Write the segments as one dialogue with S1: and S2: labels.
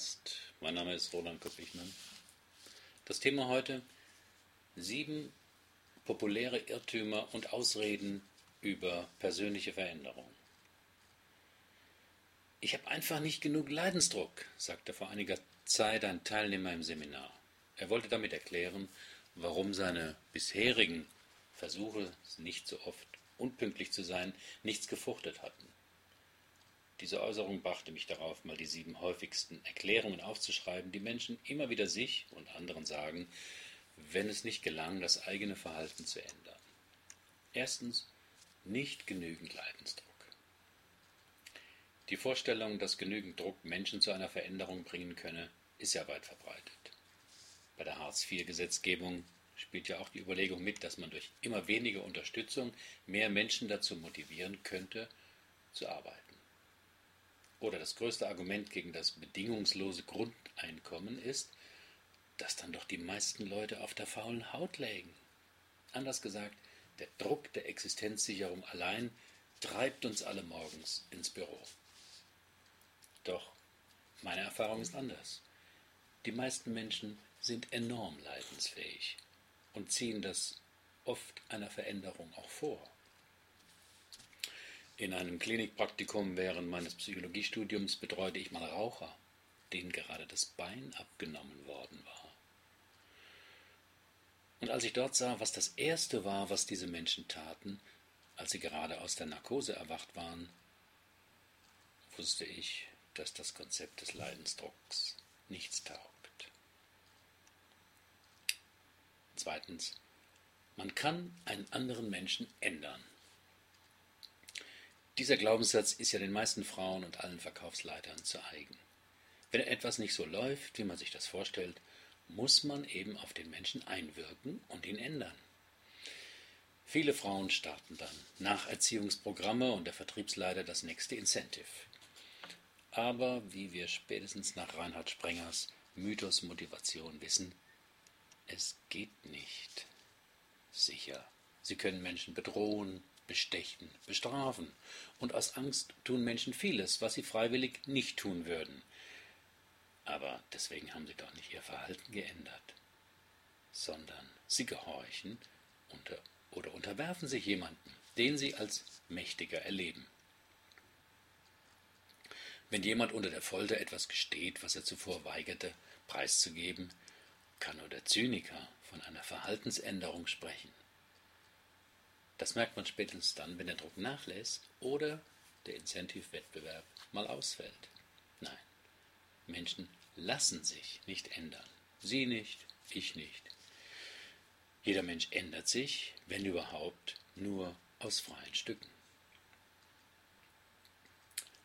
S1: Podcast. Mein Name ist Roland Koppichmann. Das Thema heute: sieben populäre Irrtümer und Ausreden über persönliche Veränderung. Ich habe einfach nicht genug Leidensdruck, sagte vor einiger Zeit ein Teilnehmer im Seminar. Er wollte damit erklären, warum seine bisherigen Versuche, nicht so oft unpünktlich zu sein, nichts gefruchtet hatten. Diese Äußerung brachte mich darauf, mal die sieben häufigsten Erklärungen aufzuschreiben, die Menschen immer wieder sich und anderen sagen, wenn es nicht gelang, das eigene Verhalten zu ändern. Erstens, nicht genügend Leidensdruck. Die Vorstellung, dass genügend Druck Menschen zu einer Veränderung bringen könne, ist ja weit verbreitet. Bei der Hartz-IV-Gesetzgebung spielt ja auch die Überlegung mit, dass man durch immer weniger Unterstützung mehr Menschen dazu motivieren könnte, zu arbeiten. Oder das größte Argument gegen das bedingungslose Grundeinkommen ist, dass dann doch die meisten Leute auf der faulen Haut lägen. Anders gesagt, der Druck der Existenzsicherung allein treibt uns alle morgens ins Büro. Doch meine Erfahrung ist anders. Die meisten Menschen sind enorm leidensfähig und ziehen das oft einer Veränderung auch vor. In einem Klinikpraktikum während meines Psychologiestudiums betreute ich mal Raucher, denen gerade das Bein abgenommen worden war. Und als ich dort sah, was das Erste war, was diese Menschen taten, als sie gerade aus der Narkose erwacht waren, wusste ich, dass das Konzept des Leidensdrucks nichts taugt. Zweitens, man kann einen anderen Menschen ändern. Dieser Glaubenssatz ist ja den meisten Frauen und allen Verkaufsleitern zu eigen. Wenn etwas nicht so läuft, wie man sich das vorstellt, muss man eben auf den Menschen einwirken und ihn ändern. Viele Frauen starten dann Nacherziehungsprogramme und der Vertriebsleiter das nächste Incentive. Aber wie wir spätestens nach Reinhard Sprengers Mythos Motivation wissen, es geht nicht. Sicher, sie können Menschen bedrohen, bestechen, bestrafen. Und aus Angst tun Menschen vieles, was sie freiwillig nicht tun würden. Aber deswegen haben sie doch nicht ihr Verhalten geändert, sondern sie gehorchen unter, oder unterwerfen sich jemandem, den sie als mächtiger erleben. Wenn jemand unter der Folter etwas gesteht, was er zuvor weigerte, preiszugeben, kann nur der Zyniker von einer Verhaltensänderung sprechen. Das merkt man spätestens dann, wenn der Druck nachlässt oder der Incentive-Wettbewerb mal ausfällt. Nein, Menschen lassen sich nicht ändern. Sie nicht, ich nicht. Jeder Mensch ändert sich, wenn überhaupt, nur aus freien Stücken.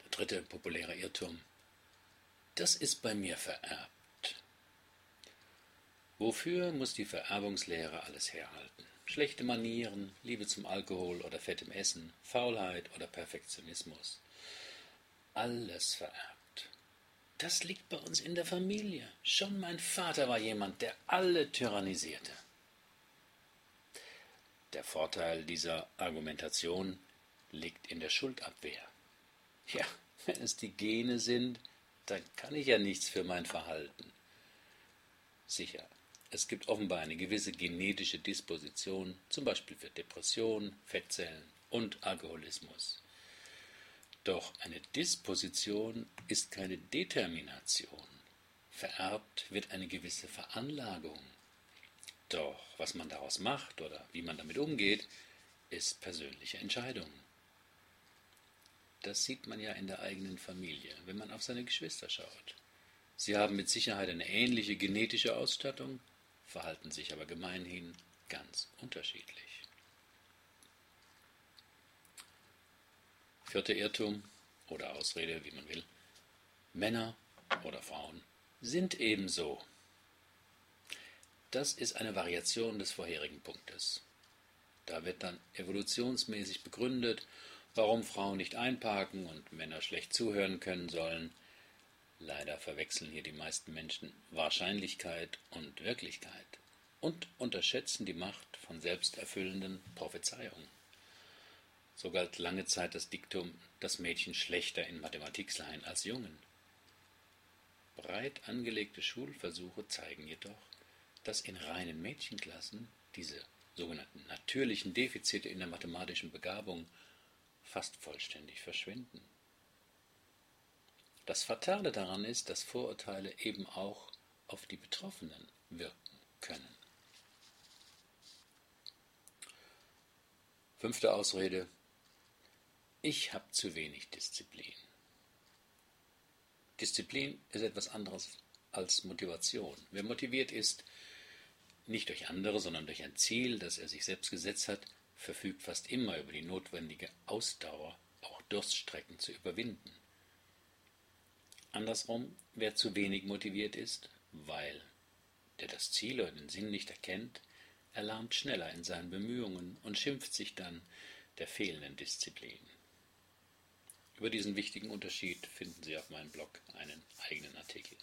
S1: Der dritte populäre Irrtum. Das ist bei mir vererbt. Wofür muss die Vererbungslehre alles herhalten? Schlechte Manieren, Liebe zum Alkohol oder fettem Essen, Faulheit oder Perfektionismus. Alles vererbt. Das liegt bei uns in der Familie. Schon mein Vater war jemand, der alle tyrannisierte. Der Vorteil dieser Argumentation liegt in der Schuldabwehr. Ja, wenn es die Gene sind, dann kann ich ja nichts für mein Verhalten. Sicher, es gibt offenbar eine gewisse genetische Disposition, zum Beispiel für Depressionen, Fettzellen und Alkoholismus. Doch eine Disposition ist keine Determination. Vererbt wird eine gewisse Veranlagung. Doch was man daraus macht oder wie man damit umgeht, ist persönliche Entscheidung. Das sieht man ja in der eigenen Familie, wenn man auf seine Geschwister schaut. Sie haben mit Sicherheit eine ähnliche genetische Ausstattung, verhalten sich aber gemeinhin ganz unterschiedlich. Vierter Irrtum oder Ausrede, wie man will. Männer oder Frauen sind ebenso. Das ist eine Variation des vorherigen Punktes. Da wird dann evolutionsmäßig begründet, warum Frauen nicht einparken und Männer schlecht zuhören können sollen, Leider verwechseln hier die meisten Menschen Wahrscheinlichkeit und Wirklichkeit und unterschätzen die Macht von selbsterfüllenden Prophezeiungen. So galt lange Zeit das Diktum, dass Mädchen schlechter in Mathematik seien als Jungen. Breit angelegte Schulversuche zeigen jedoch, dass in reinen Mädchenklassen diese sogenannten natürlichen Defizite in der mathematischen Begabung fast vollständig verschwinden. Das Fatale daran ist, dass Vorurteile eben auch auf die Betroffenen wirken können. Fünfte Ausrede. Ich habe zu wenig Disziplin. Disziplin ist etwas anderes als Motivation. Wer motiviert ist, nicht durch andere, sondern durch ein Ziel, das er sich selbst gesetzt hat, verfügt fast immer über die notwendige Ausdauer, auch Durststrecken zu überwinden. Andersrum, wer zu wenig motiviert ist, weil der das Ziel oder den Sinn nicht erkennt, erlahmt schneller in seinen Bemühungen und schimpft sich dann der fehlenden Disziplin. Über diesen wichtigen Unterschied finden Sie auf meinem Blog einen eigenen Artikel.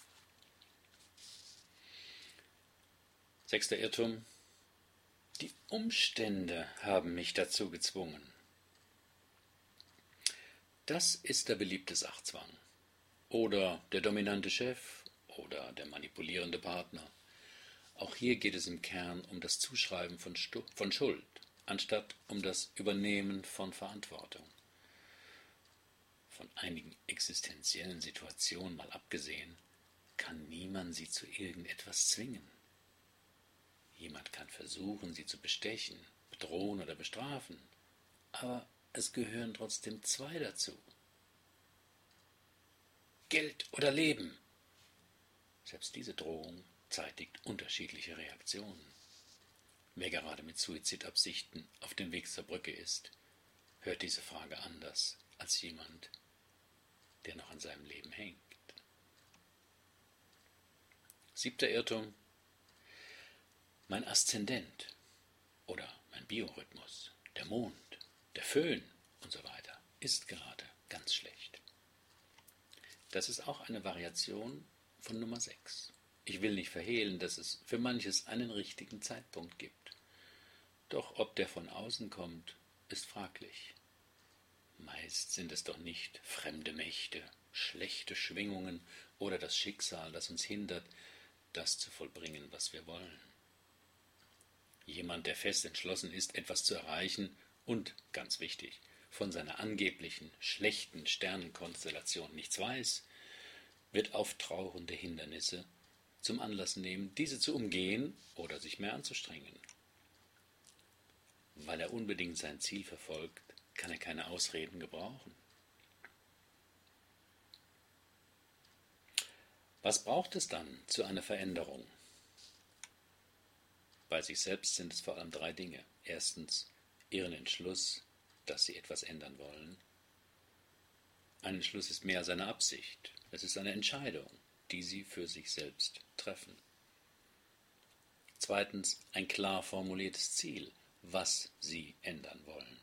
S1: Sechster Irrtum. Die Umstände haben mich dazu gezwungen. Das ist der beliebte Sachzwang. Oder der dominante Chef oder der manipulierende Partner. Auch hier geht es im Kern um das Zuschreiben von, Stu von Schuld, anstatt um das Übernehmen von Verantwortung von einigen existenziellen Situationen mal abgesehen, kann niemand sie zu irgendetwas zwingen. Jemand kann versuchen, sie zu bestechen, bedrohen oder bestrafen, aber es gehören trotzdem zwei dazu. Geld oder Leben. Selbst diese Drohung zeitigt unterschiedliche Reaktionen. Wer gerade mit Suizidabsichten auf dem Weg zur Brücke ist, hört diese Frage anders als jemand, der noch an seinem Leben hängt. Siebter Irrtum. Mein Aszendent oder mein Biorhythmus, der Mond, der Föhn und so weiter ist gerade ganz schlecht. Das ist auch eine Variation von Nummer 6. Ich will nicht verhehlen, dass es für manches einen richtigen Zeitpunkt gibt. Doch ob der von außen kommt, ist fraglich. Meist sind es doch nicht fremde Mächte, schlechte Schwingungen oder das Schicksal, das uns hindert, das zu vollbringen, was wir wollen. Jemand, der fest entschlossen ist, etwas zu erreichen und, ganz wichtig, von seiner angeblichen schlechten Sternenkonstellation nichts weiß, wird auftrauernde Hindernisse zum Anlass nehmen, diese zu umgehen oder sich mehr anzustrengen. Weil er unbedingt sein Ziel verfolgt, kann er keine Ausreden gebrauchen. Was braucht es dann zu einer Veränderung? Bei sich selbst sind es vor allem drei Dinge. Erstens ihren Entschluss, dass sie etwas ändern wollen. Ein Entschluss ist mehr als eine Absicht. Es ist eine Entscheidung, die sie für sich selbst treffen. Zweitens ein klar formuliertes Ziel, was sie ändern wollen.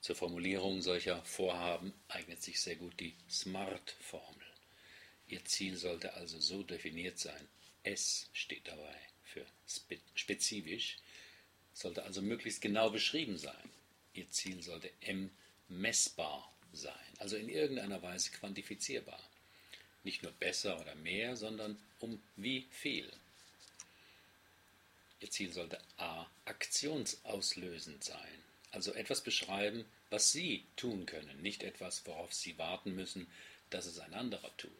S1: Zur Formulierung solcher Vorhaben eignet sich sehr gut die SMART-Formel. Ihr Ziel sollte also so definiert sein. S steht dabei für spezifisch, sollte also möglichst genau beschrieben sein. Ihr Ziel sollte M messbar sein, also in irgendeiner Weise quantifizierbar. Nicht nur besser oder mehr, sondern um wie viel. Ihr Ziel sollte A aktionsauslösend sein, also etwas beschreiben, was Sie tun können, nicht etwas, worauf Sie warten müssen, dass es ein anderer tut.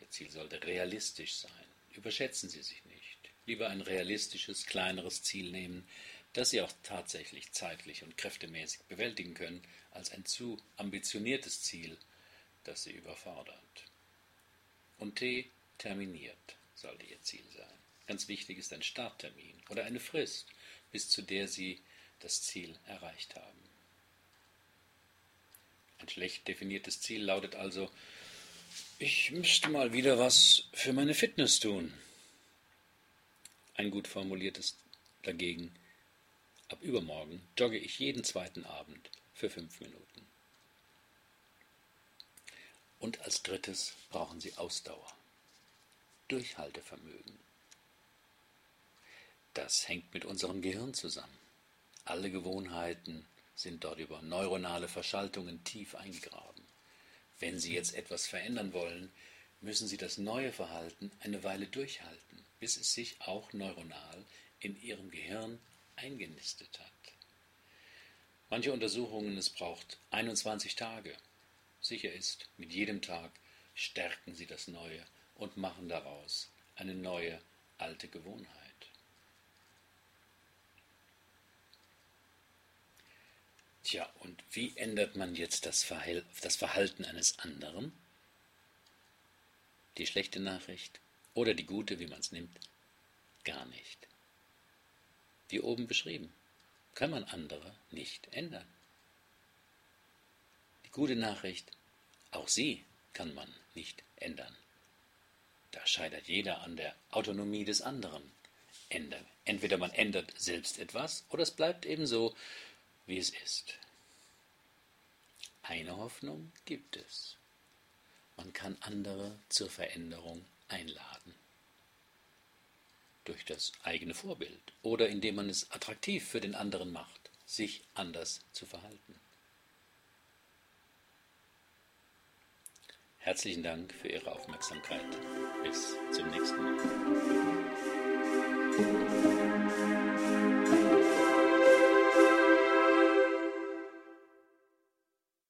S1: Ihr Ziel sollte realistisch sein. Überschätzen Sie sich nicht. Lieber ein realistisches, kleineres Ziel nehmen, das Sie auch tatsächlich zeitlich und kräftemäßig bewältigen können, als ein zu ambitioniertes Ziel, das Sie überfordert. Und T terminiert sollte Ihr Ziel sein. Ganz wichtig ist ein Starttermin oder eine Frist, bis zu der Sie das Ziel erreicht haben. Ein schlecht definiertes Ziel lautet also, ich müsste mal wieder was für meine Fitness tun. Ein gut formuliertes dagegen, ab übermorgen jogge ich jeden zweiten Abend für fünf Minuten. Und als drittes brauchen Sie Ausdauer, Durchhaltevermögen. Das hängt mit unserem Gehirn zusammen. Alle Gewohnheiten sind dort über neuronale Verschaltungen tief eingegraben. Wenn Sie jetzt etwas verändern wollen, müssen Sie das neue Verhalten eine Weile durchhalten, bis es sich auch neuronal in Ihrem Gehirn eingenistet hat. Manche Untersuchungen, es braucht 21 Tage. Sicher ist, mit jedem Tag stärken Sie das Neue und machen daraus eine neue alte Gewohnheit. Tja, und wie ändert man jetzt das, Verhalten eines anderen? Die schlechte Nachricht oder die gute, wie man es nimmt? Gar nicht. Wie oben beschrieben, kann man andere nicht ändern. Die gute Nachricht, auch sie kann man nicht ändern. Da scheitert jeder an der Autonomie des anderen. Entweder man ändert selbst etwas oder es bleibt eben so, wie es ist. Eine Hoffnung gibt es. Man kann andere zur Veränderung einladen. Durch das eigene Vorbild oder indem man es attraktiv für den anderen macht, sich anders zu verhalten. Herzlichen Dank für Ihre Aufmerksamkeit. Bis zum nächsten Mal.